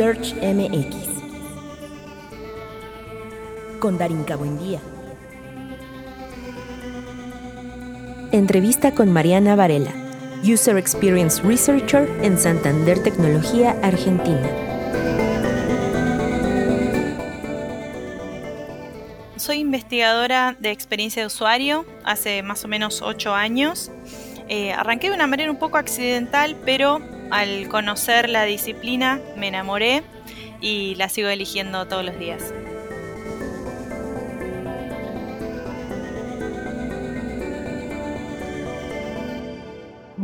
UX Research MX. Con Darinka Buendía. Entrevista con Mariana Varela, User Experience Researcher en Santander Tecnología, Argentina. Soy investigadora de experiencia de usuario hace más o menos ocho años. Eh, arranqué de una manera un poco accidental, pero al conocer la disciplina me enamoré y la sigo eligiendo todos los días.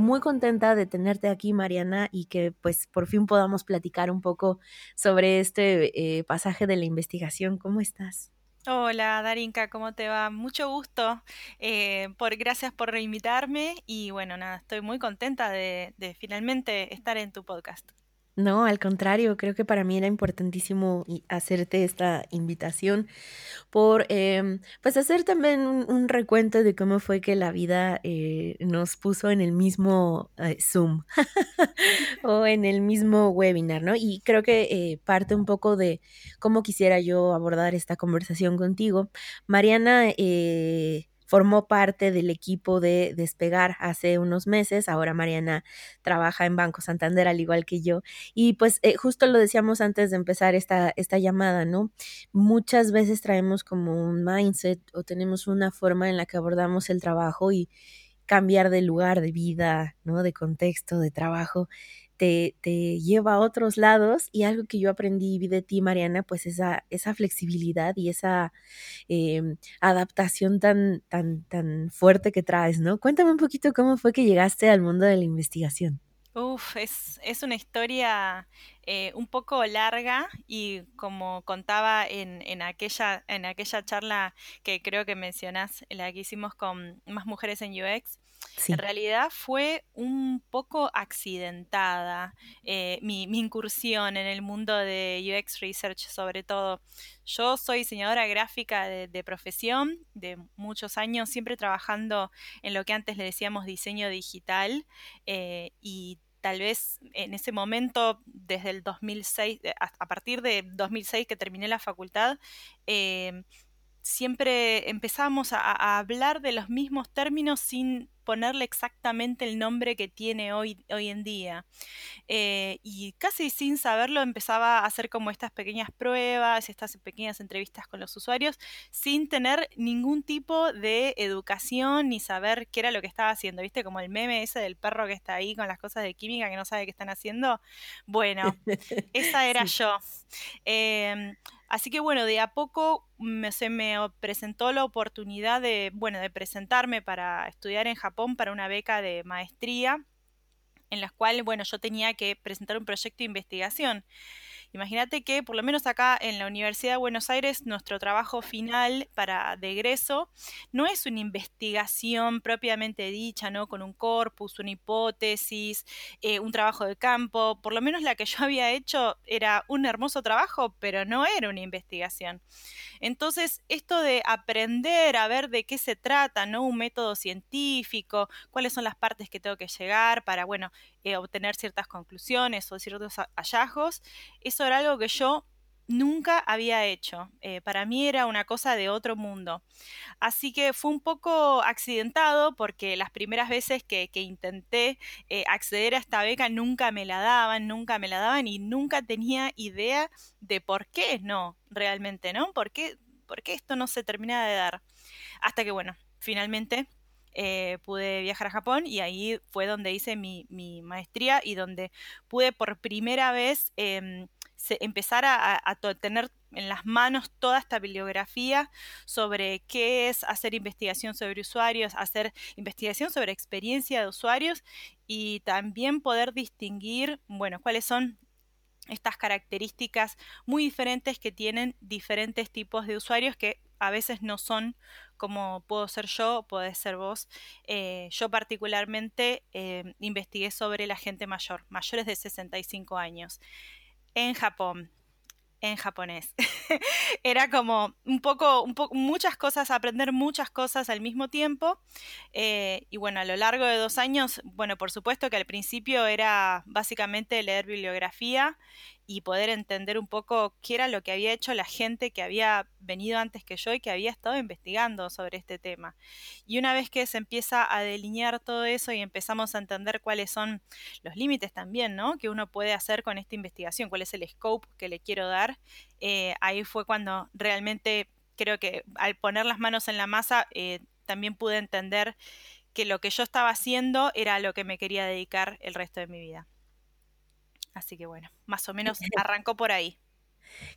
muy contenta de tenerte aquí, Mariana, y que pues por fin podamos platicar un poco sobre este eh, pasaje de la investigación. ¿Cómo estás? Hola Darinka, ¿cómo te va? Mucho gusto. Eh, por, gracias por reinvitarme y bueno, nada, estoy muy contenta de finalmente estar en tu podcast. No, al contrario, creo que para mí era importantísimo hacerte esta invitación por, em, pues, hacer también un, recuento de cómo fue que la vida eh, nos puso en el mismo eh, Zoom o en el mismo webinar, ¿no? Y creo que eh, parte un poco de cómo quisiera yo abordar esta conversación contigo. Mariana, formó parte del equipo de Despegar hace unos meses. Ahora Mariana trabaja en Banco Santander, al igual que yo. Y pues eh, justo lo decíamos antes de empezar esta, esta llamada, ¿no? Muchas veces traemos como un mindset o tenemos una forma en la que abordamos el trabajo y cambiar de lugar, de vida, ¿no? De contexto, de trabajo te, lleva a otros lados y algo que yo aprendí y vi de ti, Mariana, pues esa, esa flexibilidad y esa em, adaptación tan, tan, tan fuerte que traes, ¿no? Cuéntame un poquito cómo fue que llegaste al mundo de la investigación. Uf, es, es una historia eh, un poco larga y como contaba en, en, aquella, en aquella charla que creo que mencionás, la que hicimos con más mujeres en UX, en realidad fue un poco accidentada eh, mi, incursión en el mundo de UX Research sobre todo. Yo soy diseñadora gráfica de, profesión, de muchos años, siempre trabajando en lo que antes le decíamos diseño digital eh, y tal vez en ese momento, desde el 2006, a partir de 2006 que terminé la facultad, eh, siempre empezamos a, hablar de los mismos términos sin ponerle exactamente el nombre que tiene hoy, hoy en día. Eh, y casi sin saberlo empezaba a hacer como estas pequeñas pruebas, estas pequeñas entrevistas con los usuarios, sin tener ningún tipo de educación ni saber qué era lo que estaba haciendo. ¿Viste? Como el meme ese del perro que está ahí con las cosas de química que no sabe qué están haciendo. Bueno, esa era yo. Em, Así que bueno, de a poco me, se me presentó la oportunidad de, bueno, de presentarme para estudiar en Japón para una beca de maestría, en la cual, bueno, yo tenía que presentar un proyecto de investigación. Imagínate que por lo menos acá en la Universidad de Buenos Aires nuestro trabajo final para de egreso no es una investigación propiamente dicha, ¿no? Con un corpus, una hipótesis, eh, un trabajo de campo. Por lo menos la que yo había hecho era un hermoso trabajo, pero no era una investigación. Entonces, esto de aprender a ver de qué se trata, ¿no? Un método científico, cuáles son las partes que tengo que llegar para, bueno, eh, obtener ciertas conclusiones o ciertos hallazgos, eso era algo que yo nunca había hecho. Eh, para mí era una cosa de otro mundo. Así que fue un poco accidentado porque las primeras veces que, intenté eh, acceder a esta beca nunca me la daban, nunca me la daban y nunca tenía idea de por qué no, realmente, ¿no? ¿Por qué, por qué esto no se terminaba de dar? Hasta que, bueno, finalmente eh, pude viajar a Japón y ahí fue donde hice mi, maestría y donde pude por primera vez em, empezar a, tener en las manos toda esta bibliografía sobre qué es hacer investigación sobre usuarios, hacer investigación sobre experiencia de usuarios y también poder distinguir, bueno, cuáles son estas características muy diferentes que tienen diferentes tipos de usuarios que a veces no son como puedo ser yo, podés ser vos. Eh, yo particularmente eh, investigué sobre la gente mayor, mayores de 65 años, en Japón en japonés. Era como un poco, un poco, muchas cosas, aprender muchas cosas al mismo tiempo. Eh, y bueno, a lo largo de dos años, bueno, por supuesto que al principio era básicamente leer bibliografía y poder entender un poco qué era lo que había hecho la gente que había venido antes que yo y que había estado investigando sobre este tema. Y una vez que se empieza a delinear todo eso y empezamos a entender cuáles son los límites también, ¿no? Que uno puede hacer con esta investigación, cuál es el scope que le quiero dar, eh, ahí fue cuando realmente creo que al poner las manos en la masa eh, también pude entender que lo que yo estaba haciendo era lo que me quería dedicar el resto de mi vida. Así que bueno, más o menos arrancó por ahí.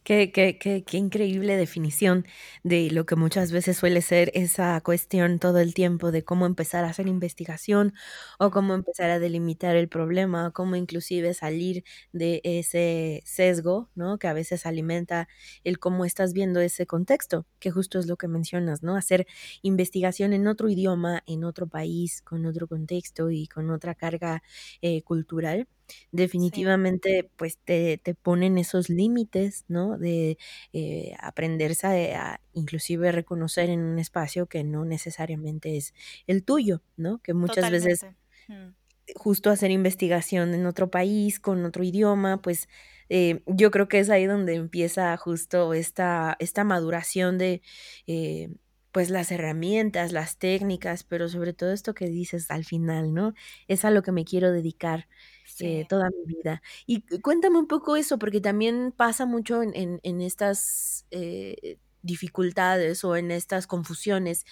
Qué, qué, qué, qué, increíble definición de lo que muchas veces suele ser esa cuestión todo el tiempo de cómo empezar a hacer investigación o cómo empezar a delimitar el problema, cómo inclusive salir de ese sesgo, ¿no? Que a veces alimenta el cómo estás viendo ese contexto, que justo es lo que mencionas, ¿no? Hacer investigación en otro idioma, en otro país, con otro contexto y con otra carga eh, cultural definitivamente pues te, te ponen esos límites, ¿no? De eh, aprenderse a, inclusive reconocer en un espacio que no necesariamente es el tuyo, ¿no? Que muchas veces mm. justo hacer investigación en otro país, con otro idioma, pues eh, yo creo que es ahí donde empieza justo esta, esta maduración de... Eh, pues las herramientas, las técnicas, pero sobre todo esto que dices al final, ¿no? Es a lo que me quiero dedicar eh, toda mi vida. Y cuéntame un poco eso, porque también pasa mucho en, en, estas eh, dificultades o en estas confusiones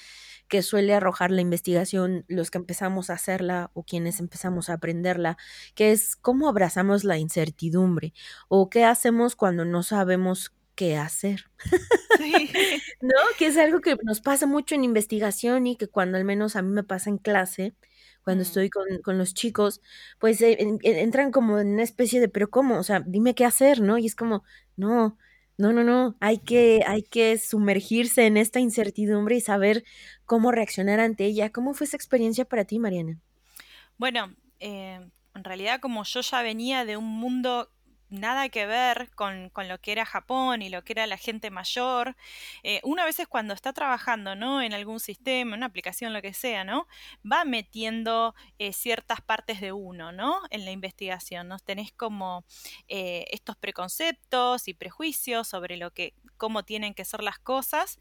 que suele arrojar la investigación, los que empezamos a hacerla o quienes empezamos a aprenderla, que es cómo abrazamos la incertidumbre o qué hacemos cuando no sabemos qué hacer. ¿No? Que es algo que nos pasa mucho en investigación y que cuando al menos a mí me pasa en clase, cuando estoy con, los chicos, pues eh, entran como en una especie de, pero ¿cómo? O sea, dime qué hacer, ¿no? Y es como, no, no, no, no, hay que, hay que sumergirse en esta incertidumbre y saber cómo reaccionar ante ella. ¿Cómo fue esa experiencia para ti, Mariana? Bueno, eh, en realidad como yo ya venía de un mundo nada que ver con, lo que era Japón y lo que era la gente mayor. Eh, una vez veces cuando está trabajando, ¿no? En algún sistema, una aplicación, lo que sea, ¿no? Va metiendo eh, ciertas partes de uno, ¿no? En la investigación, ¿no? Tenés como eh, estos preconceptos y prejuicios sobre lo que, cómo tienen que ser las cosas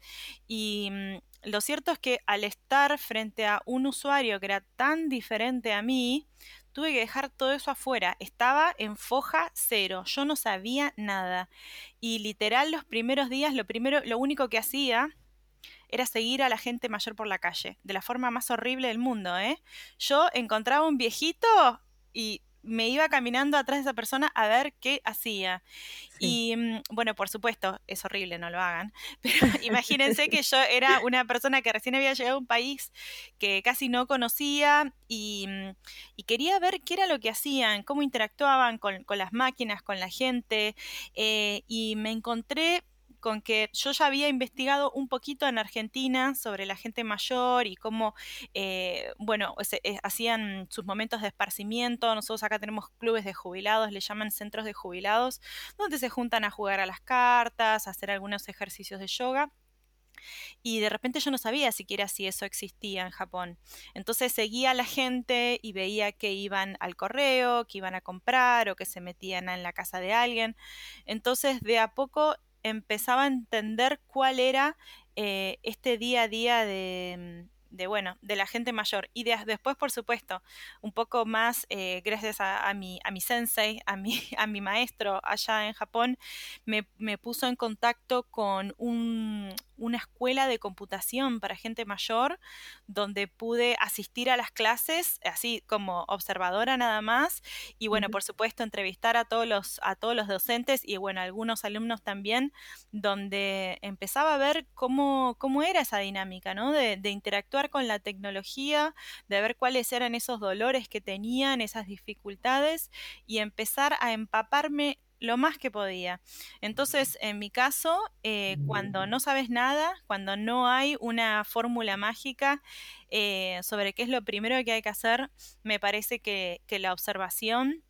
y mm, lo cierto es que al estar frente a un usuario que era tan diferente a mí, tuve que dejar todo eso afuera. Estaba en foja cero, yo no sabía nada. Y literal los primeros días, lo primero, lo único que hacía era seguir a la gente mayor por la calle, de la forma más horrible del mundo, ¿eh? Yo encontraba un viejito y me iba caminando atrás de esa persona a ver qué hacía. Y mm, bueno, por supuesto, es horrible, no lo hagan, pero imagínense que yo era una persona que recién había llegado a un país que casi no conocía y, mm, quería ver qué era lo que hacían, cómo interactuaban con, las máquinas, con la gente, eh, y me encontré con que yo ya había investigado un poquito en Argentina sobre la gente mayor y cómo, eh, bueno, eh, hacían sus momentos de esparcimiento. Nosotros acá tenemos clubes de jubilados, le llaman centros de jubilados, donde se juntan a jugar a las cartas, a hacer algunos ejercicios de yoga. Y de repente yo no sabía siquiera si eso existía en Japón. Entonces seguía a la gente y veía que iban al correo, que iban a comprar o que se metían en la casa de alguien. Entonces de a poco empezaba a entender cuál era eh, este día a día de, mm, de, bueno, de la gente mayor. Y después, por supuesto, un poco más, eh, gracias a, mi, a mi sensei, a mi, a mi maestro allá en Japón, me, me puso en contacto con un, una escuela de computación para gente mayor, donde pude asistir a las clases, así como observadora nada más, y bueno, por supuesto, entrevistar a todos los, a todos los docentes y bueno, algunos alumnos también, donde empezaba a ver cómo, cómo era esa dinámica, ¿no? De, de interactuar con la tecnología, de ver cuáles eran esos dolores que tenían, esas dificultades, y empezar a empaparme lo más que podía. Entonces, en mi caso, eh, cuando no sabes nada, cuando no hay una fórmula mágica eh, sobre qué es lo primero que hay que hacer, me parece que, la observación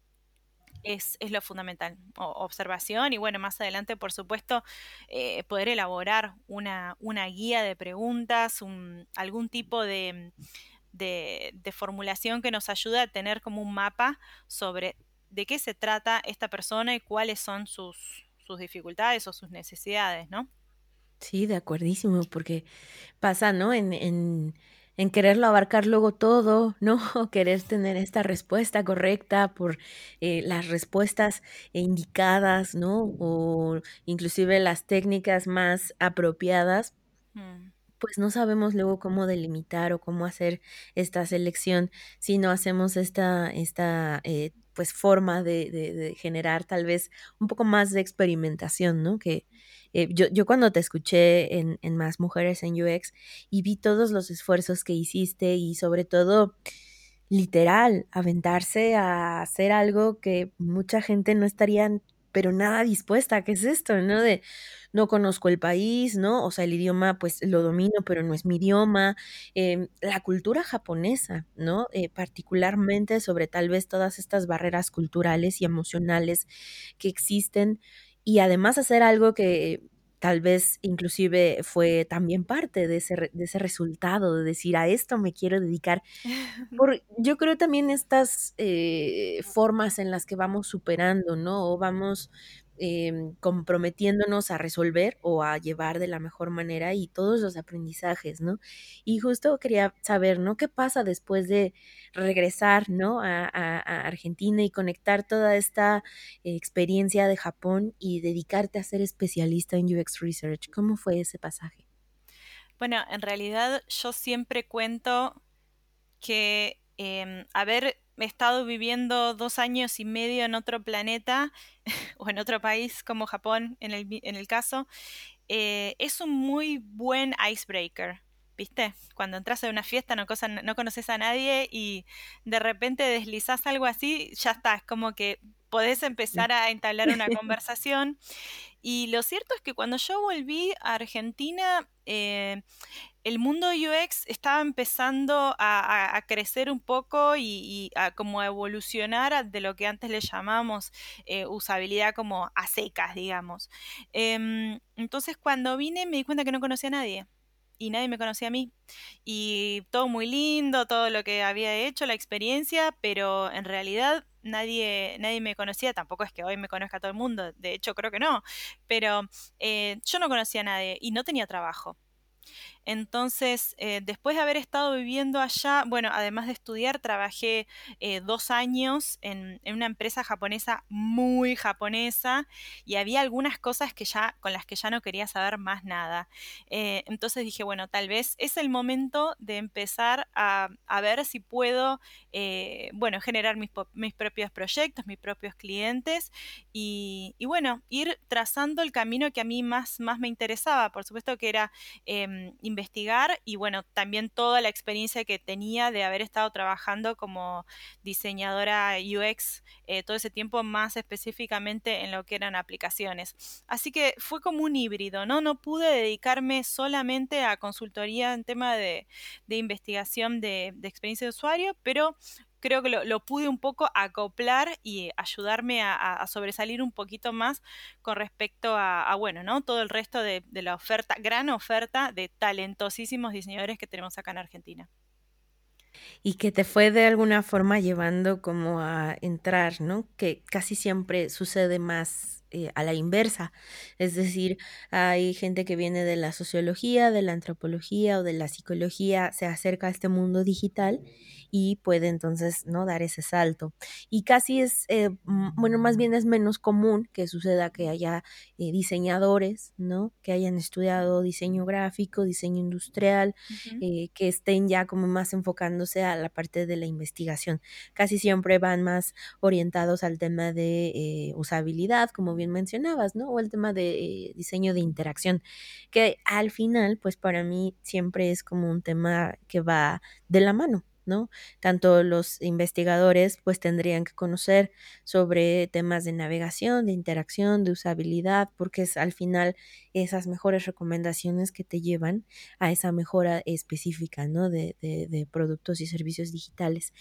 es, lo fundamental. observación y bueno, más adelante, por supuesto, eh, poder elaborar una, una, guía de preguntas, algún tipo de, de, de formulación que nos ayude a tener como un mapa sobre de qué se trata esta persona y cuáles son sus, sus dificultades o sus necesidades, ¿no? Sí, de acuerdísimo, porque pasa, ¿no? En en en quererlo abarcar luego todo, ¿no? Querer tener esta respuesta correcta por, eh, las respuestas indicadas, ¿no? O inclusive las técnicas más apropiadas Mm. pues no sabemos luego cómo delimitar o cómo hacer esta selección si no hacemos esta esta, eh, pues, forma de de generar tal vez un poco más de experimentación, ¿no? Que, eh, yo yo cuando te escuché en en Más Mujeres en UX y vi todos los esfuerzos que hiciste y sobre todo, literal, aventarse a hacer algo que mucha gente no estarían, pero nada dispuesta, ¿qué es esto?, ¿no? De no conozco el país, ¿no? O sea, el idioma, pues, lo domino, pero no es mi idioma, em, la cultura japonesa, ¿no? Eh, particularmente sobre tal vez todas estas barreras culturales y emocionales que existen, y además hacer algo que tal vez inclusive fue también parte de ese de ese resultado, de decir: "A esto me quiero dedicar". Por yo creo también estas, eh, formas en las que vamos superando, ¿no? O vamos, em, comprometiéndonos a resolver o a llevar de la mejor manera y todos los aprendizajes, ¿no? Y justo quería saber, ¿no? ¿Qué pasa después de regresar, no? A Argentina y conectar toda esta experiencia de Japón y dedicarte a ser especialista en UX Research, ¿cómo fue ese pasaje? Bueno, en realidad yo siempre cuento que, em, haber estado viviendo 2 años y medio en otro planeta o en otro país como Japón en el en el caso, eh, es un muy buen icebreaker, ¿viste? Cuando entras a una fiesta no cosa no conoces a nadie y de repente deslizás algo así, ya está, es como que podés Sí. empezar a entablar una conversación. Y lo cierto es que cuando yo volví a Argentina, eh, el mundo UX estaba empezando a crecer un poco y a como evolucionar de lo que antes le llamábamos, eh, usabilidad como a secas, digamos. Em, entonces, cuando vine me di cuenta que no conocía a nadie, y nadie me conocía a mí. Y todo muy lindo, todo lo que había hecho, la experiencia, pero en realidad nadie nadie me conocía, tampoco es que hoy me conozca todo el mundo, de hecho, creo que no, pero, eh, yo no conocía a nadie y no tenía trabajo. Entonces, eh, después de haber estado viviendo allá, bueno, además de estudiar, trabajé, eh, 2 años en una empresa japonesa muy japonesa, y había algunas cosas que ya con las que ya no quería saber más nada. Eh, entonces dije: "Bueno, tal vez es el momento de empezar a a ver si puedo, bueno, generar mis mis propios proyectos, mis propios clientes", y y bueno, ir trazando el camino que a mí más más me interesaba. Por supuesto que era, em, investigar y, bueno, también toda la experiencia que tenía de haber estado trabajando como diseñadora UX, eh, todo ese tiempo, más específicamente en lo que eran aplicaciones. Así que fue como un híbrido, ¿no? No pude dedicarme solamente a consultoría en tema de de investigación de de experiencia de usuario, pero creo que lo pude un poco acoplar y ayudarme a sobresalir un poquito más con respecto a a, bueno, ¿no? Todo el resto de de la oferta, gran oferta de talentosísimos diseñadores que tenemos acá en Argentina. Y que te fue de alguna forma llevando como a entrar, ¿no? Que casi siempre sucede más, eh, a la inversa. Es decir, hay gente que viene de la sociología, de la antropología o de la psicología, se acerca a este mundo digital y puede entonces, ¿no? Dar ese salto. Y casi es, eh, bueno, más bien es menos común que suceda que haya, eh, diseñadores, ¿no? Que hayan estudiado diseño gráfico, diseño industrial, que estén ya como más enfocándose a la parte de la investigación. Casi siempre van más orientados al tema de, usabilidad, como bien mencionabas, ¿no? O el tema de, eh, diseño de interacción, que al final, pues, para mí siempre es como un tema que va de la mano, ¿no? Tanto los investigadores, pues, tendrían que conocer sobre temas de navegación, de interacción, de usabilidad, porque es al final esas mejores recomendaciones que te llevan a esa mejora específica, ¿no? De de de productos y servicios digitales.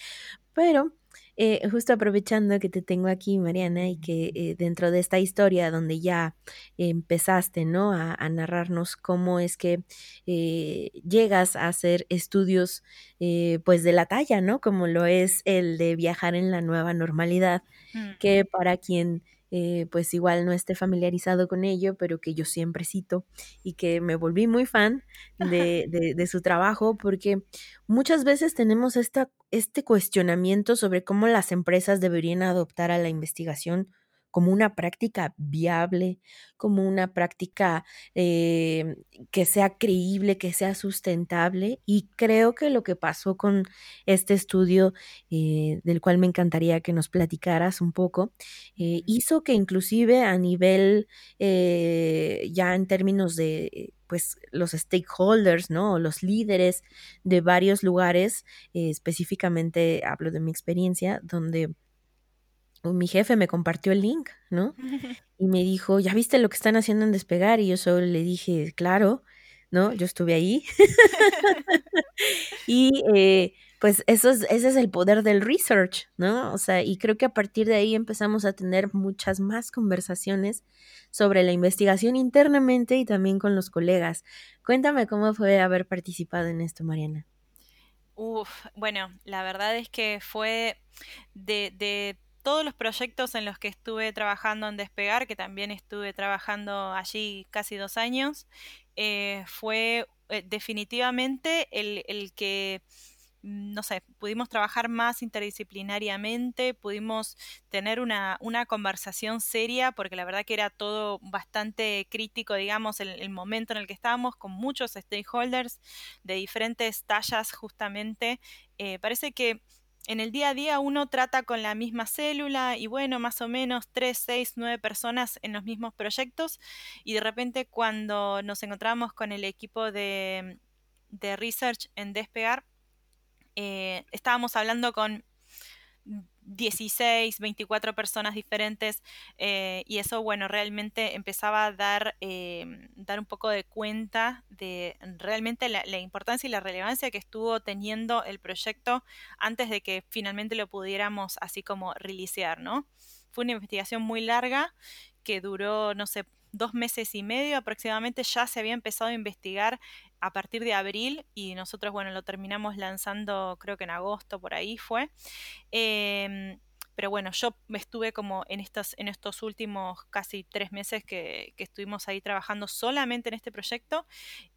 Pero Eh, justo aprovechando que te tengo aquí, Mariana, y que eh, dentro de esta historia donde ya empezaste, ¿no? A, a narrarnos cómo es que eh, llegas a hacer estudios, eh, pues de la talla, ¿no? Como lo es el de viajar en la nueva normalidad, Mm. que para quien eh, pues igual no esté familiarizado con ello, pero que yo siempre cito y que me volví muy fan de, de- de su trabajo porque muchas veces tenemos esta, este cuestionamiento sobre cómo las empresas deberían adoptar a la investigación como una práctica viable, como una práctica eh, que sea creíble, que sea sustentable. Y creo que lo que pasó con este estudio, eh, del cual me encantaría que nos platicaras un poco, eh, hizo que inclusive a nivel, ya en términos de, pues, los stakeholders, ¿no? Los líderes de varios lugares, específicamente hablo de mi experiencia, donde mi jefe me compartió el link, ¿no? Y me dijo: "¿Ya viste lo que están haciendo en Despegar?". Y yo solo le dije: "Claro", ¿no? Yo estuve ahí. Y, eh, pues, eso es ese es el poder del research, ¿no? O sea, y creo que a partir de ahí empezamos a tener muchas más conversaciones sobre la investigación internamente y también con los colegas. Cuéntame cómo fue haber participado en esto, Mariana. Uf, bueno, la verdad es que fue de, de todos los proyectos en los que estuve trabajando en Despegar, que también estuve trabajando allí casi dos años, eh, fue eh, definitivamente el, el que, mm, no sé, pudimos trabajar más interdisciplinariamente, pudimos tener una, una conversación seria, porque la verdad que era todo bastante crítico, digamos, el, el momento en el que estábamos, con muchos stakeholders de diferentes tallas justamente. Eh, parece que en el día a día uno trata con la misma célula y bueno, más o menos 3, 6, 9 personas en los mismos proyectos y de repente cuando nos encontramos con el equipo de, de research en Despegar, eh, estábamos hablando con 16, 24 personas diferentes eh, y eso, bueno, realmente empezaba a dar, eh, dar un poco de cuenta de realmente la, la, importancia y la relevancia que estuvo teniendo el proyecto antes de que finalmente lo pudiéramos así como releasear, ¿no? Fue una investigación muy larga que duró, no sé, dos meses y medio aproximadamente, ya se había empezado a investigar a partir de abril y nosotros, bueno, lo terminamos lanzando creo que en agosto, por ahí fue. Eh, pero bueno, yo estuve como en estos, en estos últimos casi tres meses que, estuvimos ahí trabajando solamente en este proyecto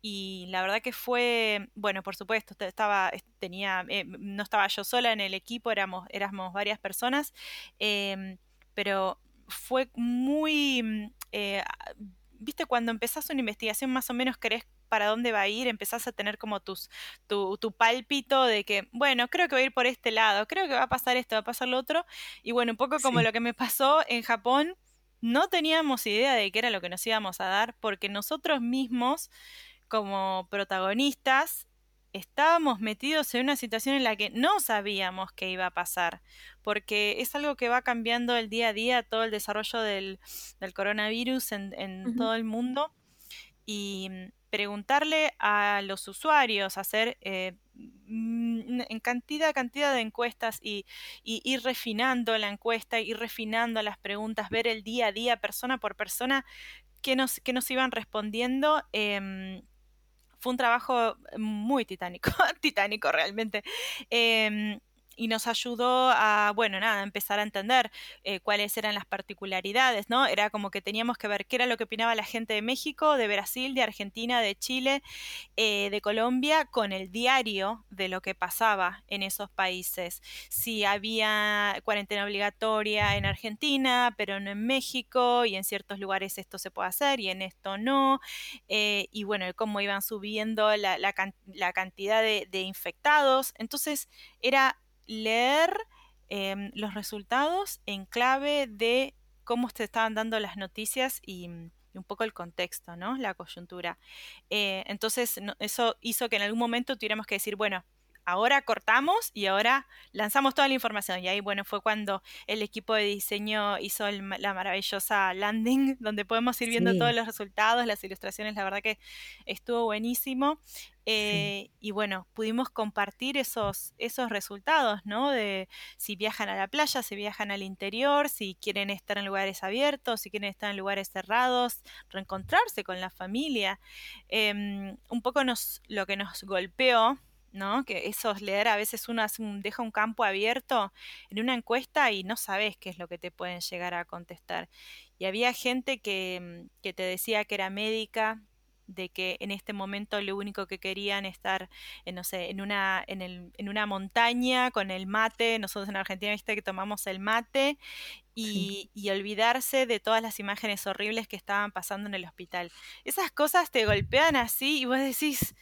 y la verdad que fue, bueno, por supuesto, estaba, tenía, eh, no estaba yo sola en el equipo, éramos, éramos varias personas, eh, pero fue muy, eh, viste, cuando empezás una investigación más o menos querés para dónde va a ir, empezás a tener como tus, tu, tu, pálpito de que, bueno, creo que va a ir por este lado, creo que va a pasar esto, va a pasar lo otro. Y bueno, un poco como Sí. lo que me pasó en Japón, no teníamos idea de qué era lo que nos íbamos a dar, porque nosotros mismos, como protagonistas, estábamos metidos en una situación en la que no sabíamos qué iba a pasar, porque es algo que va cambiando el día a día, todo el desarrollo del, del coronavirus en, todo el mundo. Y preguntarle a los usuarios, hacer eh, en cantidad, cantidad de encuestas y, y, ir refinando la encuesta, ir refinando las preguntas, ver el día a día, persona por persona, que nos, que nos iban respondiendo. Eh, fue un trabajo muy titánico, titánico realmente. Eh, y nos ayudó a, bueno, nada, empezar a entender eh, cuáles eran las particularidades, ¿no? Era como que teníamos que ver qué era lo que opinaba la gente de México, de Brasil, de Argentina, de Chile, eh, de Colombia, con el diario de lo que pasaba en esos países. Si había cuarentena obligatoria en Argentina, pero no en México, y en ciertos lugares esto se puede hacer y en esto no, eh, y bueno, cómo iban subiendo la, la, cantidad de infectados. Entonces, era leer eh, los resultados en clave de cómo se estaban dando las noticias y, y un poco el contexto, ¿no? La coyuntura. Eh, entonces, eso hizo que en algún momento tuviéramos que decir, bueno, ahora cortamos y ahora lanzamos toda la información. Y ahí, bueno, fue cuando el equipo de diseño hizo la maravillosa landing, donde podemos ir viendo todos los resultados, las ilustraciones, la verdad que estuvo buenísimo. Eh, y bueno, pudimos compartir esos, esos resultados, ¿no? De si viajan a la playa, si viajan al interior, si quieren estar en lugares abiertos, si quieren estar en lugares cerrados, reencontrarse con la familia. Em, un poco nos, lo que nos golpeó ¿no? Que esos leer a veces uno deja un campo abierto en una encuesta y no sabes qué es lo que te pueden llegar a contestar. Y había gente que, mm, que te decía que era médica, de que en este momento lo único que querían estar, en, no sé, en una, en, el, en una montaña con el mate, nosotros en Argentina viste que tomamos el mate, y, y, olvidarse de todas las imágenes horribles que estaban pasando en el hospital. Esas cosas te golpean así y vos decís,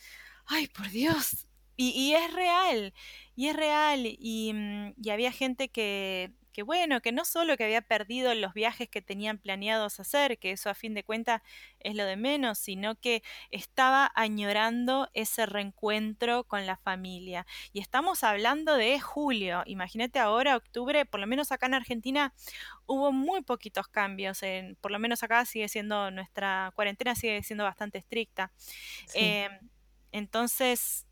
ay, por Dios, y, es real, y es real, y, mm, y había gente que, que, bueno, que no solo que había perdido los viajes que tenían planeados hacer, que eso a fin de cuentas es lo de menos, sino que estaba añorando ese reencuentro con la familia. Y estamos hablando de julio, imagínate ahora, octubre, por lo menos acá en Argentina hubo muy poquitos cambios, en, por lo menos acá sigue siendo, nuestra cuarentena sigue siendo bastante estricta. Em, entonces,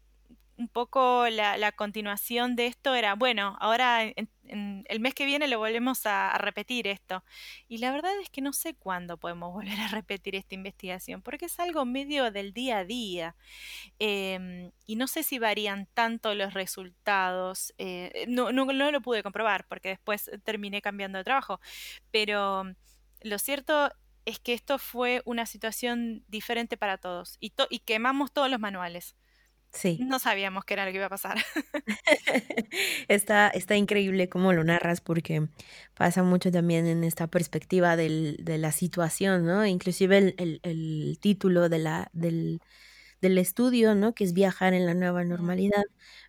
un poco la, continuación de esto era, bueno, ahora en, el mes que viene lo volvemos a, repetir esto. Y la verdad es que no sé cuándo podemos volver a repetir esta investigación, porque es algo medio del día a día. Em, y no sé si varían tanto los resultados. Eh, no, no, lo pude comprobar, porque después terminé cambiando de trabajo. Pero lo cierto es que esto fue una situación diferente para todos y, y quemamos todos los manuales. Sí. No sabíamos qué era lo que iba a pasar. Está está increíble cómo lo narras, porque pasa mucho también en esta perspectiva del de la situación, ¿no? Inclusive el el el título de la del del estudio, ¿no? Que es viajar en la nueva normalidad.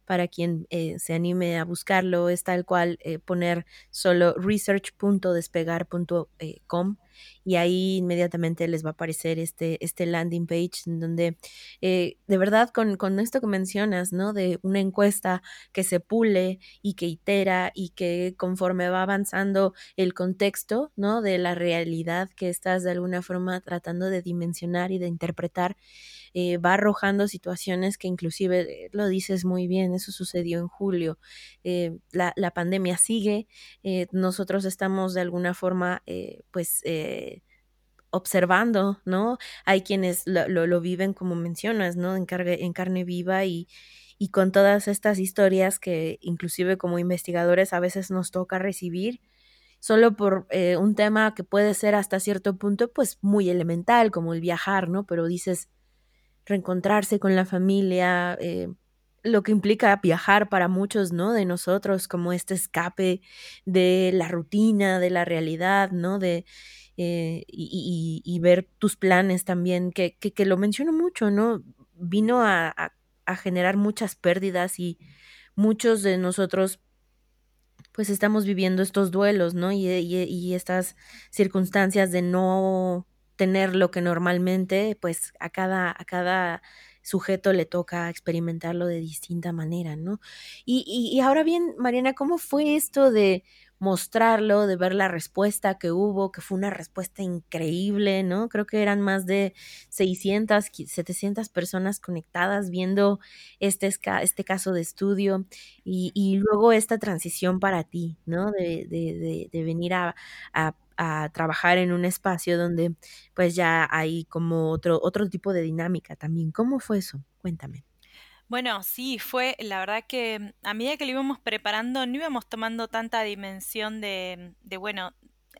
Para quien eh, se anime a buscarlo, es tal cual eh, poner solo research.despegar.com y ahí inmediatamente les va a aparecer este, este landing page en donde eh, de verdad con, con, esto que mencionas, ¿no? De una encuesta que se pule y que itera y que conforme va avanzando el contexto, ¿no? De la realidad que estás de alguna forma tratando de dimensionar y de interpretar, eh, va arrojando situaciones que inclusive, eh, lo dices muy bien, eso sucedió en julio, eh, la, la, pandemia sigue, nosotros estamos de alguna forma, pues, observando, ¿no? Hay quienes lo, lo, viven como mencionas, ¿no? En, carne, en carne viva y, y con todas estas historias que inclusive como investigadores a veces nos toca recibir, solo por eh, un tema que puede ser hasta cierto punto pues muy elemental como el viajar, ¿no? Pero dices, reencontrarse con la familia, eh, lo que implica viajar para muchos, ¿no? De nosotros, como este escape de la rutina, de la realidad, ¿no? De, eh, y, ver tus planes también, que, que, que, lo menciono mucho, ¿no? Vino a, a, a generar muchas pérdidas y muchos de nosotros pues estamos viviendo estos duelos, ¿no? Y, y, y, estas circunstancias de no tener lo que normalmente, pues a cada, a cada sujeto le toca experimentarlo de distinta manera, ¿no? Y, y, ahora bien, Mariana, ¿cómo fue esto de mostrarlo, de ver la respuesta que hubo, que fue una respuesta increíble, ¿no? Creo que eran más de 600, 700 personas conectadas viendo este, este caso de estudio y, y luego esta transición para ti, ¿no? De, de, de, de venir a, a a trabajar en un espacio donde pues ya hay como otro, otro tipo de dinámica también. ¿Cómo fue eso? Cuéntame. Bueno, sí, fue la verdad que a medida que lo íbamos preparando no íbamos tomando tanta dimensión de, de bueno,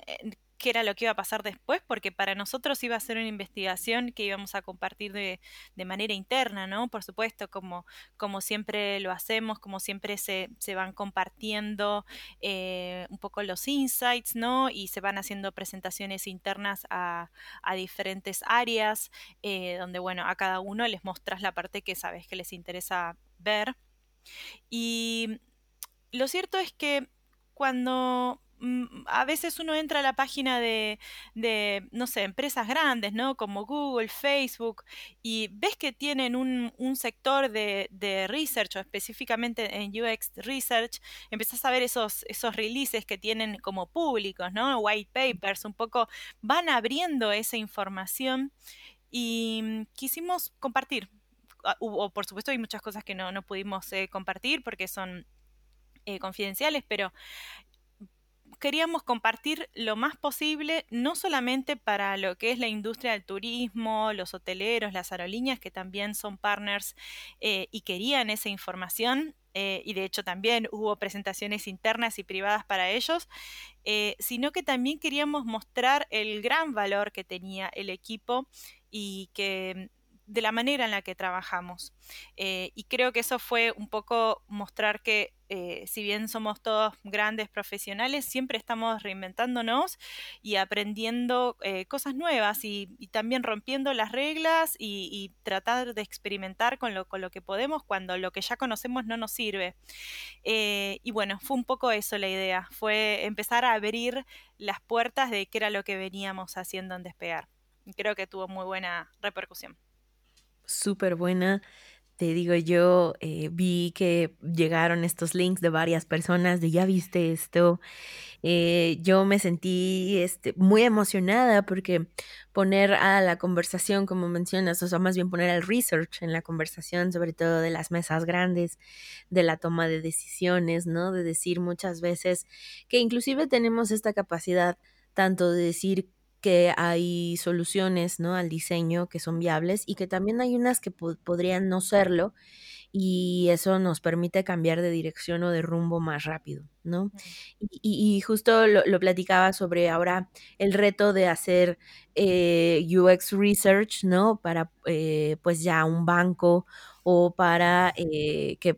eh, qué era lo que iba a pasar después, porque para nosotros iba a ser una investigación que íbamos a compartir de, de manera interna, ¿no? Por supuesto, como, como siempre lo hacemos, como siempre se, se van compartiendo eh, un poco los insights, ¿no? Y se van haciendo presentaciones internas a, a diferentes áreas, eh, donde, bueno, a cada uno les mostras la parte que sabes que les interesa ver. Y lo cierto es que cuando a veces uno entra a la página de, no sé, empresas grandes, ¿no? Como Google, Facebook, y ves que tienen un, sector de, de, research, o específicamente en UX Research, empezás a ver esos, esos releases que tienen como públicos, ¿no? White papers, un poco van abriendo esa información y mm, quisimos compartir. Ah, o, por supuesto hay muchas cosas que no, no pudimos eh, compartir porque son eh, confidenciales, pero queríamos compartir lo más posible, no solamente para lo que es la industria del turismo, los hoteleros, las aerolíneas, que también son partners eh, y querían esa información, eh, y de hecho también hubo presentaciones internas y privadas para ellos, eh, sino que también queríamos mostrar el gran valor que tenía el equipo y que de la manera en la que trabajamos. Y creo que eso fue un poco mostrar que eh, si bien somos todos grandes profesionales, siempre estamos reinventándonos y aprendiendo eh, cosas nuevas y, también rompiendo las reglas y, tratar de experimentar con lo, con lo, que podemos cuando lo que ya conocemos no nos sirve. y bueno, fue un poco eso la idea, fue empezar a abrir las puertas de qué era lo que veníamos haciendo en despegar. creo que tuvo muy buena repercusión súper buena. Te digo, yo eh, vi que llegaron estos links de varias personas de ya viste esto. Eh, yo me sentí este, muy emocionada porque poner a la conversación, como mencionas, o sea, más bien poner el research en la conversación, sobre todo de las mesas grandes, de la toma de decisiones, ¿no? De decir muchas veces que inclusive tenemos esta capacidad tanto de decir que hay soluciones, ¿no? Al diseño que son viables y que también hay unas que podrían no serlo y eso nos permite cambiar de dirección o de rumbo más rápido, ¿no? Y, justo lo, platicaba sobre ahora el reto de hacer eh, UX Research, ¿no? Para eh, pues ya un banco o para eh, que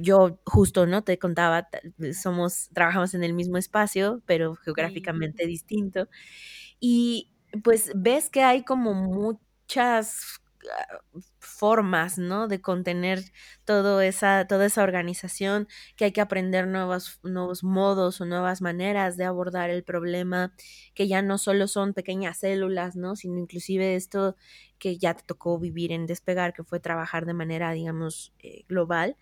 yo justo, ¿no? Te contaba, somos, trabajamos en el mismo espacio, pero geográficamente distinto. Y pues ves que hay como muchas ah, formas, ¿no? De contener todo esa, toda esa organización, que hay que aprender nuevos, nuevos modos o nuevas maneras de abordar el problema, que ya no solo son pequeñas células, ¿no? Sino inclusive esto que ya te tocó vivir en despegar, que fue trabajar de manera, digamos, eh, global,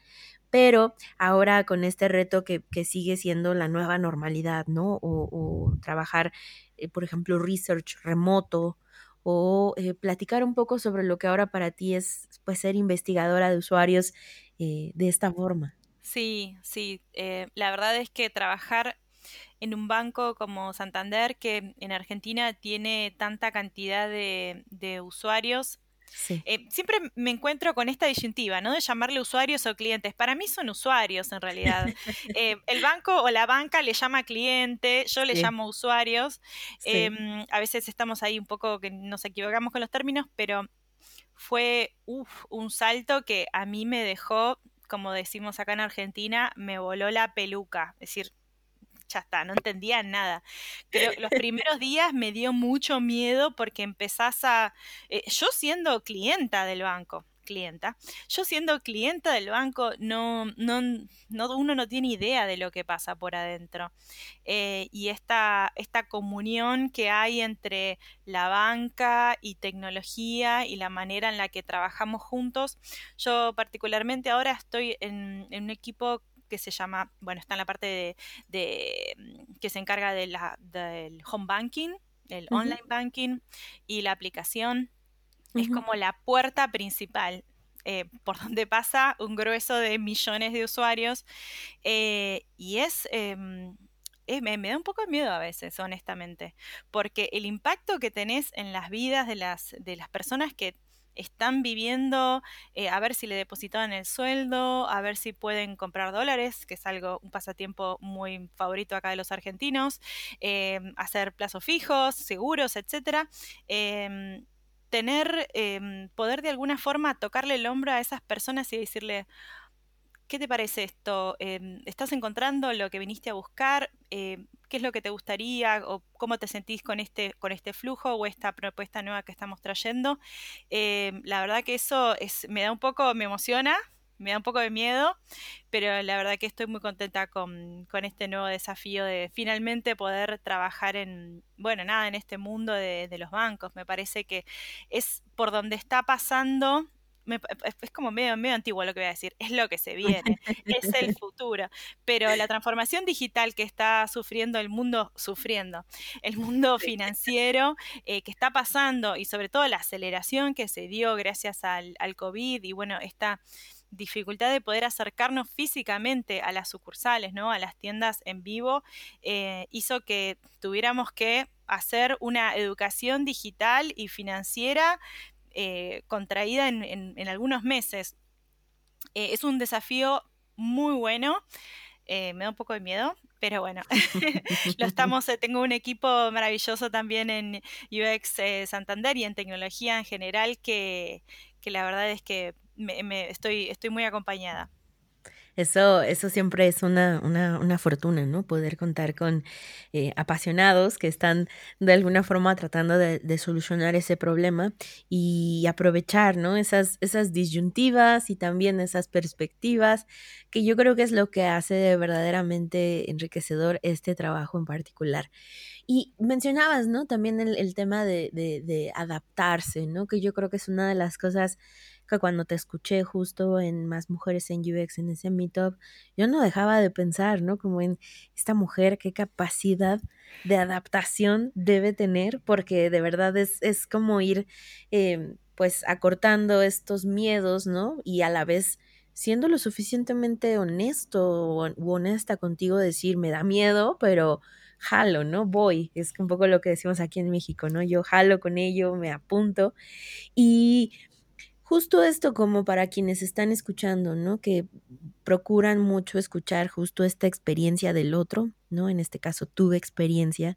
pero ahora con este reto que, sigue siendo la nueva normalidad, ¿no? O, trabajar, eh, por ejemplo, research remoto o eh, platicar un poco sobre lo que ahora para ti es pues, ser investigadora de usuarios eh, de esta forma. Sí, sí, la verdad es que trabajar en un banco como Santander, que en Argentina tiene tanta cantidad de usuarios, eh, siempre me encuentro con esta disyuntiva, ¿no? De llamarle usuarios o clientes. Para mí son usuarios, en realidad. Eh, el banco o la banca le llama cliente, yo le llamo usuarios. Em, a veces estamos ahí un poco que nos equivocamos con los términos, pero fue un salto que a mí me dejó, como decimos acá en Argentina, me voló la peluca. Es decir, ya está, no entendía nada. Creo los primeros días me dio mucho miedo porque empezás a... Eh, yo siendo clienta del banco, clienta, yo siendo clienta del banco, no, no, no, uno no tiene idea de lo que pasa por adentro. Eh, y esta, esta comunión que hay entre la banca y tecnología y la manera en la que trabajamos juntos, yo particularmente ahora estoy en, en un equipo que se llama, bueno, está en la parte de, mm, que se encarga de la, del home banking, el online banking y la aplicación. Es como la puerta principal eh, por donde pasa un grueso de millones de usuarios eh, y es... Em, me, me, da un poco de miedo a veces, honestamente, porque el impacto que tenés en las vidas de las, de las personas que están viviendo eh, a ver si le depositaban el sueldo, a ver si pueden comprar dólares, que es algo, un pasatiempo muy favorito acá de los argentinos, em, hacer plazos fijos, seguros, etcétera. Em, tener, em, poder de alguna forma tocarle el hombro a esas personas y decirle, ¿qué te parece esto? ¿Estás encontrando lo que viniste a buscar? qué es lo que te gustaría o cómo te sentís con este, con este flujo o esta propuesta nueva que estamos trayendo. Eh, la verdad que eso es, me da un poco, me emociona, me da un poco de miedo, pero la verdad que estoy muy contenta con, este nuevo desafío de finalmente poder trabajar en, bueno, nada, en este mundo de los bancos. Me parece que es por donde está pasando es como medio, medio antiguo lo que voy a decir, es lo que se viene, es el futuro, pero la transformación digital que está sufriendo el mundo, sufriendo, el mundo financiero eh, que está pasando y sobre todo la aceleración que se dio gracias al, al COVID y bueno, esta dificultad de poder acercarnos físicamente a las sucursales, ¿no? A las tiendas en vivo, eh, hizo que tuviéramos que hacer una educación digital y financiera eh, contraída en, algunos meses. Eh, es un desafío muy bueno. Eh, me da un poco de miedo, pero bueno, lo estamos, tengo un equipo maravilloso también en UX Santander y en tecnología en general que, la verdad es que me, estoy, estoy muy acompañada. Eso, eso siempre es una, una, una fortuna, ¿no? Poder contar con eh, apasionados que están de alguna forma tratando de, solucionar ese problema y aprovechar, ¿no? Esas, esas disyuntivas y también esas perspectivas, que yo creo que es lo que hace verdaderamente enriquecedor este trabajo en particular. Y mencionabas, ¿no? También el, tema de, de adaptarse, ¿no? Que yo creo que es una de las cosas cuando te escuché justo en Más Mujeres en UX, en ese meetup, yo no dejaba de pensar, ¿no? Como en esta mujer, qué capacidad de adaptación debe tener, porque de verdad es, es como ir, em, pues, acortando estos miedos, ¿no? Y a la vez siendo lo suficientemente honesto o honesta contigo, decir, me da miedo, pero jalo, ¿no? Voy, es un poco lo que decimos aquí en México, ¿no? Yo jalo con ello, me apunto. Y justo esto como para quienes están escuchando, ¿no? Que procuran mucho escuchar justo esta experiencia del otro, ¿no? En este caso, tu experiencia,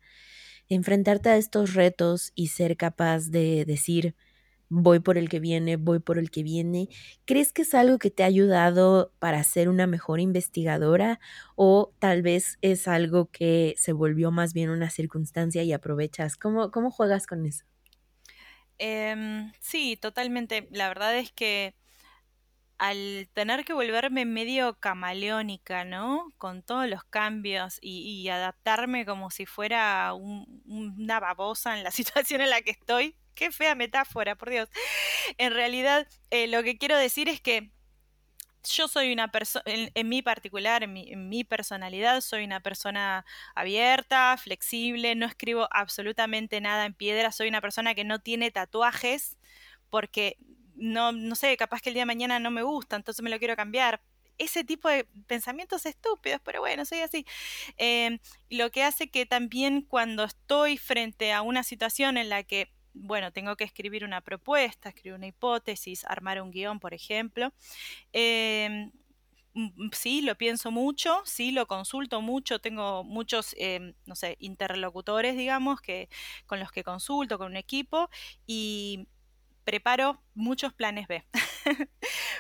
enfrentarte a estos retos y ser capaz de decir, voy por el que viene, voy por el que viene. ¿Crees que es algo que te ha ayudado para ser una mejor investigadora o tal vez es algo que se volvió más bien una circunstancia y aprovechas? ¿Cómo, cómo juegas con eso? Em, sí, totalmente. La verdad es que al tener que volverme medio camaleónica, ¿no? Con todos los cambios y, adaptarme como si fuera una babosa en la situación en la que estoy. Qué fea metáfora, por Dios. En realidad, eh, lo que quiero decir es que yo soy una persona, en, mi particular, en mi, personalidad, soy una persona abierta, flexible, no escribo absolutamente nada en piedra, soy una persona que no tiene tatuajes porque no, no sé, capaz que el día de mañana no me gusta, entonces me lo quiero cambiar. Ese tipo de pensamientos estúpidos, pero bueno, soy así. Em, lo que hace que también cuando estoy frente a una situación en la que bueno, tengo que escribir una propuesta, escribir una hipótesis, armar un guion, por ejemplo. Em, mm, sí, lo pienso mucho, sí, lo consulto mucho, tengo muchos, em, no sé, interlocutores, digamos, que, con los que consulto, con un equipo, y preparo muchos planes B.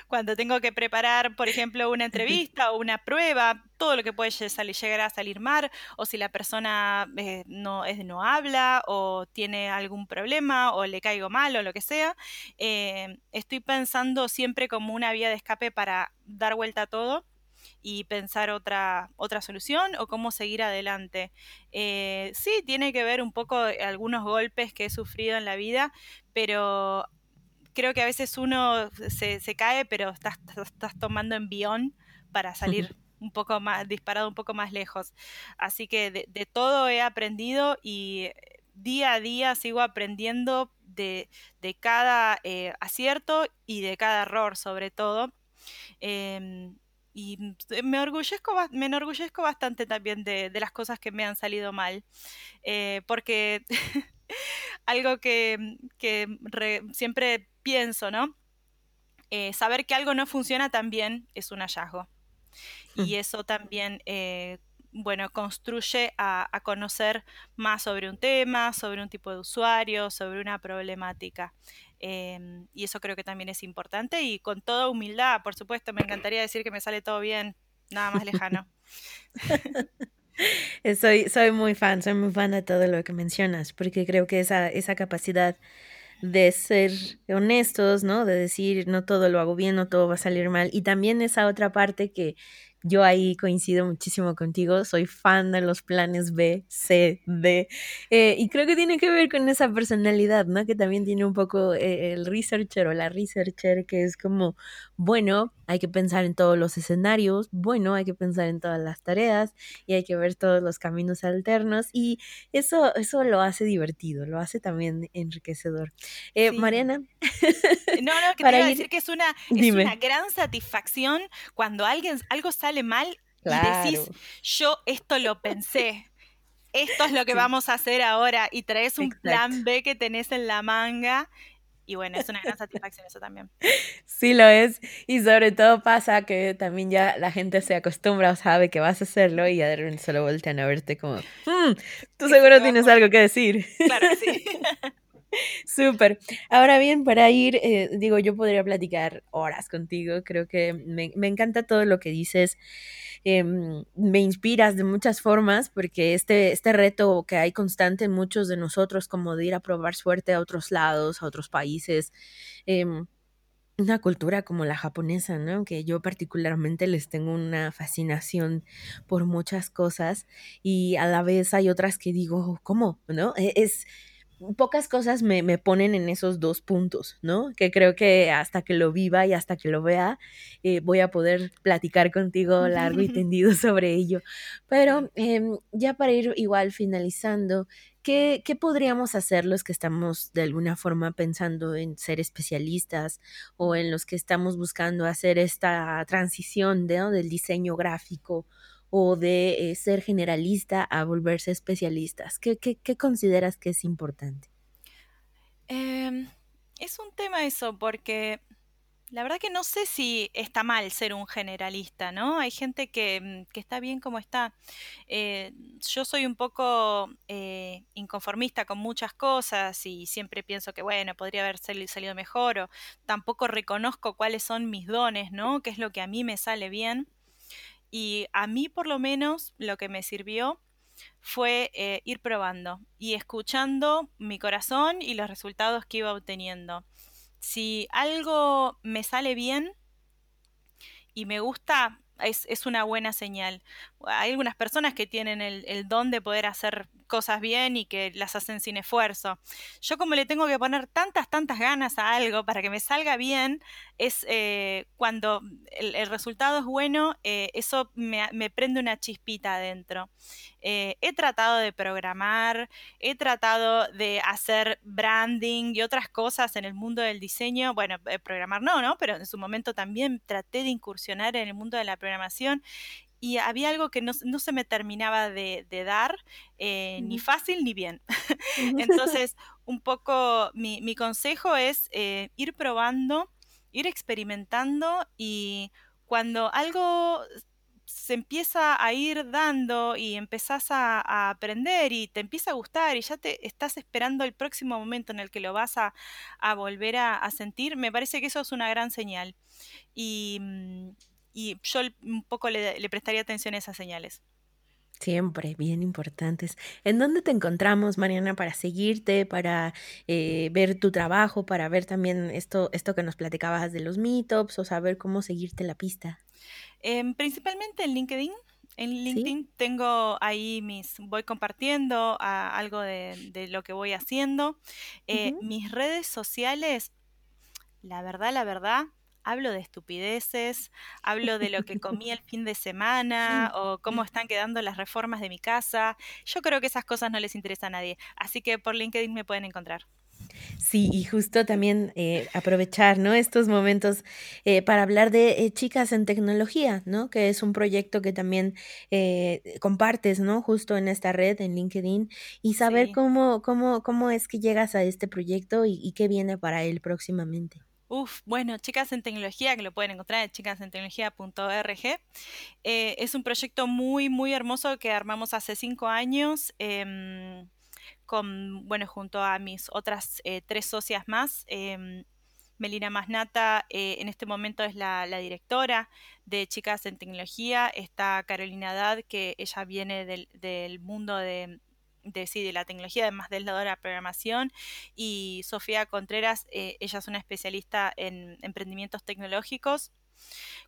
Cuando tengo que preparar, por ejemplo, una entrevista o una prueba, todo lo que puede salir, llegar a salir mal, o si la persona eh, no, es, no habla o tiene algún problema o le caigo mal o lo que sea, eh, estoy pensando siempre como una vía de escape para dar vuelta a todo y pensar otra, otra solución o cómo seguir adelante. Eh, sí, tiene que ver un poco algunos golpes que he sufrido en la vida, pero creo que a veces uno se, cae, pero estás, estás tomando envión para salir un poco más, disparado un poco más lejos. Así que de, todo he aprendido y día a día sigo aprendiendo de, cada eh, acierto y de cada error sobre todo. Em, y me enorgullezco, me enorgullezco bastante también de, las cosas que me han salido mal, eh, porque algo que, siempre pienso, ¿no? Eh, saber que algo no funciona también es un hallazgo. Y mm. eso también, eh, bueno, construye a, conocer más sobre un tema, sobre un tipo de usuario, sobre una problemática. Em, y eso creo que también es importante y con toda humildad, por supuesto, me encantaría decir que me sale todo bien, nada más lejano. soy, soy muy fan, soy muy fan de todo lo que mencionas, porque creo que esa, esa capacidad de ser honestos, ¿no? De decir, no todo lo hago bien, no todo va a salir mal. Y también esa otra parte que yo ahí coincido muchísimo contigo, soy fan de los planes B, C, D, eh, y creo que tiene que ver con esa personalidad, ¿no? Que también tiene un poco eh, el researcher o la researcher, que es como, bueno, hay que pensar en todos los escenarios, bueno, hay que pensar en todas las tareas y hay que ver todos los caminos alternos y eso, eso lo hace divertido, lo hace también enriquecedor. Eh, Mariana. No, no, que te iba a decir que es una, es una gran satisfacción cuando alguien, algo sale mal y decís, yo esto lo pensé. Esto es lo que vamos a hacer ahora y traes un plan B que tenés en la manga y bueno, es una gran satisfacción eso también. Sí lo es. Y sobre todo pasa que también ya la gente se acostumbra o sabe que vas a hacerlo y ya solo voltean a verte como, hmm, tú seguro tienes algo que decir. Claro sí. Súper. Ahora bien, para ir, eh, digo, yo podría platicar horas contigo. Creo que me, me encanta todo lo que dices. Em, me inspiras de muchas formas porque este, este reto que hay constante en muchos de nosotros, como de ir a probar suerte a otros lados, a otros países, em, una cultura como la japonesa, ¿no? Que yo particularmente les tengo una fascinación por muchas cosas y a la vez hay otras que digo, ¿cómo? ¿No? E, es, pocas cosas me, me, ponen en esos dos puntos, ¿no? Que creo que hasta que lo viva y hasta que lo vea, eh, voy a poder platicar contigo largo y tendido sobre ello. Pero eh, ya para ir igual finalizando, ¿qué, ¿qué, podríamos hacer los que estamos de alguna forma pensando en ser especialistas o en los que estamos buscando hacer esta transición ¿no? del diseño gráfico? O de eh, ser generalista a volverse especialistas? ¿Qué, consideras que es importante? Eh, es un tema eso, porque la verdad que no sé si está mal ser un generalista, ¿no? Hay gente que, mm, está bien como está. Eh, yo soy un poco eh, inconformista con muchas cosas y siempre pienso que, bueno, podría haber salido mejor o tampoco reconozco cuáles son mis dones, ¿no? ¿Qué es lo que a mí me sale bien? Y a mí por lo menos lo que me sirvió fue eh, ir probando y escuchando mi corazón y los resultados que iba obteniendo. Si algo me sale bien y me gusta, es, una buena señal. Hay algunas personas que tienen el, don de poder hacer cosas bien y que las hacen sin esfuerzo. Yo como le tengo que poner tantas, tantas ganas a algo para que me salga bien, es eh, cuando el, resultado es bueno, eh, eso me, me, prende una chispita adentro. Eh, he tratado de programar, he tratado de hacer branding y otras cosas en el mundo del diseño. Bueno, programar no, ¿no? Pero en su momento también traté de incursionar en el mundo de la programación y había algo que no, se me terminaba de, dar, eh, ni fácil ni bien. Entonces, un poco mi, mi consejo es eh, ir probando, ir experimentando y cuando algo se empieza a ir dando y empezás a, a, aprender y te empieza a gustar y ya te estás esperando el próximo momento en el que lo vas a, a volver a, a, sentir, me parece que eso es una gran señal. Y, mm, y yo un poco le, prestaría atención a esas señales. Siempre, bien importantes. ¿En dónde te encontramos, Mariana, para seguirte, para eh, ver tu trabajo, para ver también esto, esto que nos platicabas de los meetups o saber cómo seguirte la pista? Em, principalmente en LinkedIn. En LinkedIn tengo ahí mis, voy compartiendo algo de, lo que voy haciendo. Eh, mis redes sociales, la verdad, la verdad, hablo de estupideces, hablo de lo que comí el fin de semana o cómo están quedando las reformas de mi casa. Yo creo que esas cosas no les interesa a nadie, así que por LinkedIn me pueden encontrar. Sí, y justo también eh, aprovechar, ¿no? Estos momentos eh, para hablar de eh, Chicas en Tecnología, ¿no? Que es un proyecto que también compartes, ¿no? Justo en esta red, en LinkedIn, y saber cómo, cómo, cómo es que llegas a este proyecto y, y qué viene para él próximamente. Uf, bueno, Chicas en Tecnología, que lo pueden encontrar en chicasentecnología.org. Eh, es un proyecto muy, muy hermoso que armamos hace cinco años. Em, con, bueno, junto a mis otras eh, tres socias más. Em, Melina Masnata eh, en este momento es la, directora de Chicas en Tecnología. Está Carolina Dad, que ella viene del, del mundo de de, sí, de la tecnología, además del lado de la programación, y Sofía Contreras, eh, ella es una especialista en emprendimientos tecnológicos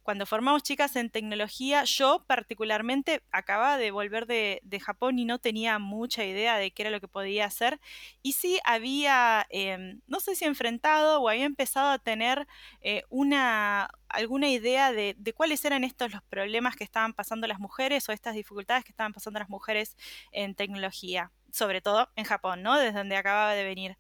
cuando formamos chicas en tecnología, yo particularmente acababa de volver de, Japón y no tenía mucha idea de qué era lo que podía hacer. Y sí había, em, no sé si enfrentado o había empezado a tener eh, una, alguna idea de, de, cuáles eran estos los problemas que estaban pasando las mujeres o estas dificultades que estaban pasando las mujeres en tecnología sobre todo en Japón, ¿no? Desde donde acababa de venir.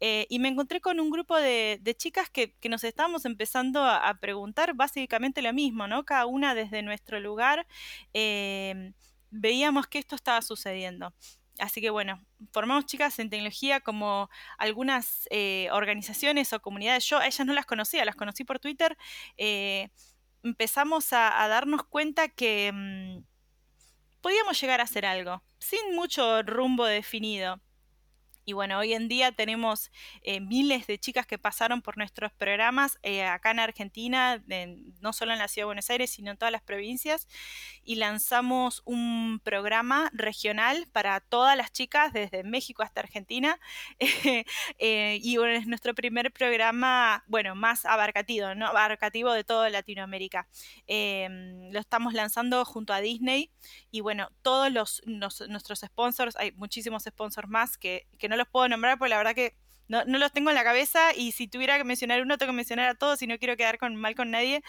Eh, y me encontré con un grupo de, chicas que, nos estábamos empezando a, preguntar básicamente lo mismo, ¿no? Cada una desde nuestro lugar em, veíamos que esto estaba sucediendo. Así que bueno, formamos chicas en tecnología como algunas eh, organizaciones o comunidades. Yo a ellas no las conocía, las conocí por Twitter. Eh, empezamos a, a, darnos cuenta que mm, podíamos llegar a hacer algo, sin mucho rumbo definido. Y bueno, hoy en día tenemos eh, miles de chicas que pasaron por nuestros programas eh, acá en Argentina, no solo en la Ciudad de Buenos Aires, sino en todas las provincias, y lanzamos un programa regional para todas las chicas, desde México hasta Argentina. Eh, y bueno, es nuestro primer programa, bueno, más abarcativo, ¿no? abarcativo de toda Latinoamérica. Em, lo estamos lanzando junto a Disney y bueno, todos los, nuestros sponsors, hay muchísimos sponsors más que, que no los puedo nombrar porque la verdad que no, los tengo en la cabeza y si tuviera que mencionar uno, tengo que mencionar a todos y no quiero quedar con, mal con nadie,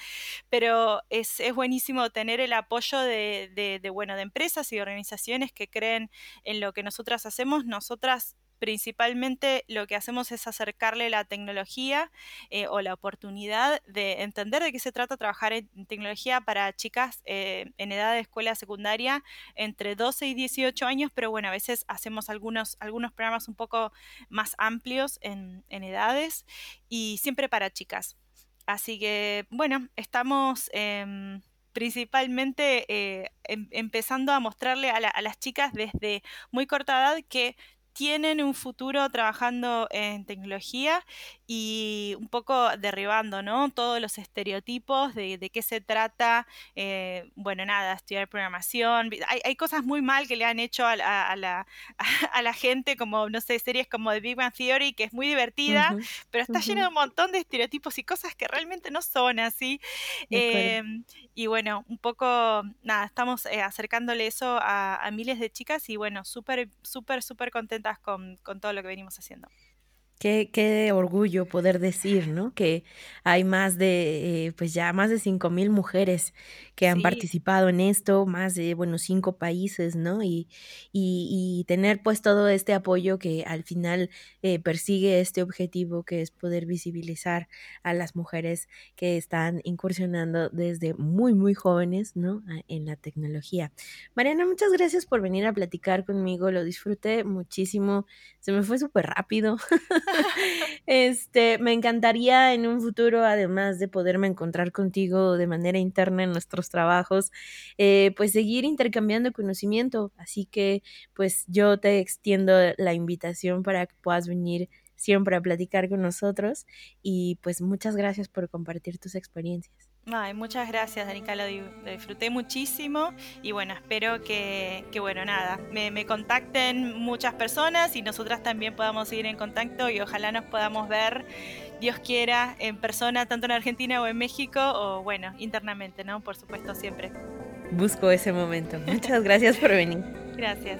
pero es, buenísimo tener el apoyo de, de, de, bueno, de empresas y organizaciones que creen en lo que nosotras hacemos. Nosotras principalmente lo que hacemos es acercarle la tecnología eh, o la oportunidad de entender de qué se trata trabajar en tecnología para chicas eh, en edad de escuela secundaria entre 12 y 18 años, pero bueno, a veces hacemos algunos, algunos programas un poco más amplios en, edades y siempre para chicas. Así que bueno, estamos... Em, principalmente eh, em, empezando a mostrarle a, a, las chicas desde muy corta edad que tienen un futuro trabajando en tecnología y un poco derribando, ¿no? Todos los estereotipos de, qué se trata, eh, bueno, nada, estudiar programación. Hay, cosas muy mal que le han hecho a, la, a, la, gente, como, no sé, series como The Big Bang Theory, que es muy divertida, pero está llena de un montón de estereotipos y cosas que realmente no son así. Em, y bueno, un poco, nada, estamos eh, acercándole eso a, miles de chicas y bueno, súper, súper, súper contenta con, con todo lo que venimos haciendo. Qué, qué, orgullo poder decir, ¿no? Que hay más de, eh, pues ya más de cinco mil mujeres que han participado en esto, más de, bueno, cinco países, ¿no? Y, y, tener pues todo este apoyo que al final eh, persigue este objetivo que es poder visibilizar a las mujeres que están incursionando desde muy, muy jóvenes, ¿no? En la tecnología. Mariana, muchas gracias por venir a platicar conmigo, lo disfruté muchísimo, se me fue súper rápido. este, me encantaría en un futuro, además de poderme encontrar contigo de manera interna en nuestros trabajos, eh, pues seguir intercambiando conocimiento. Así que, pues yo te extiendo la invitación para que puedas venir siempre a platicar con nosotros y pues muchas gracias por compartir tus experiencias. Ay, muchas gracias, Danica, lo, disfruté muchísimo y bueno, espero que, bueno, nada, me, contacten muchas personas y nosotras también podamos seguir en contacto y ojalá nos podamos ver, Dios quiera, en persona, tanto en Argentina o en México o bueno, internamente, ¿no? Por supuesto, siempre. Busco ese momento. Muchas gracias por venir. Gracias.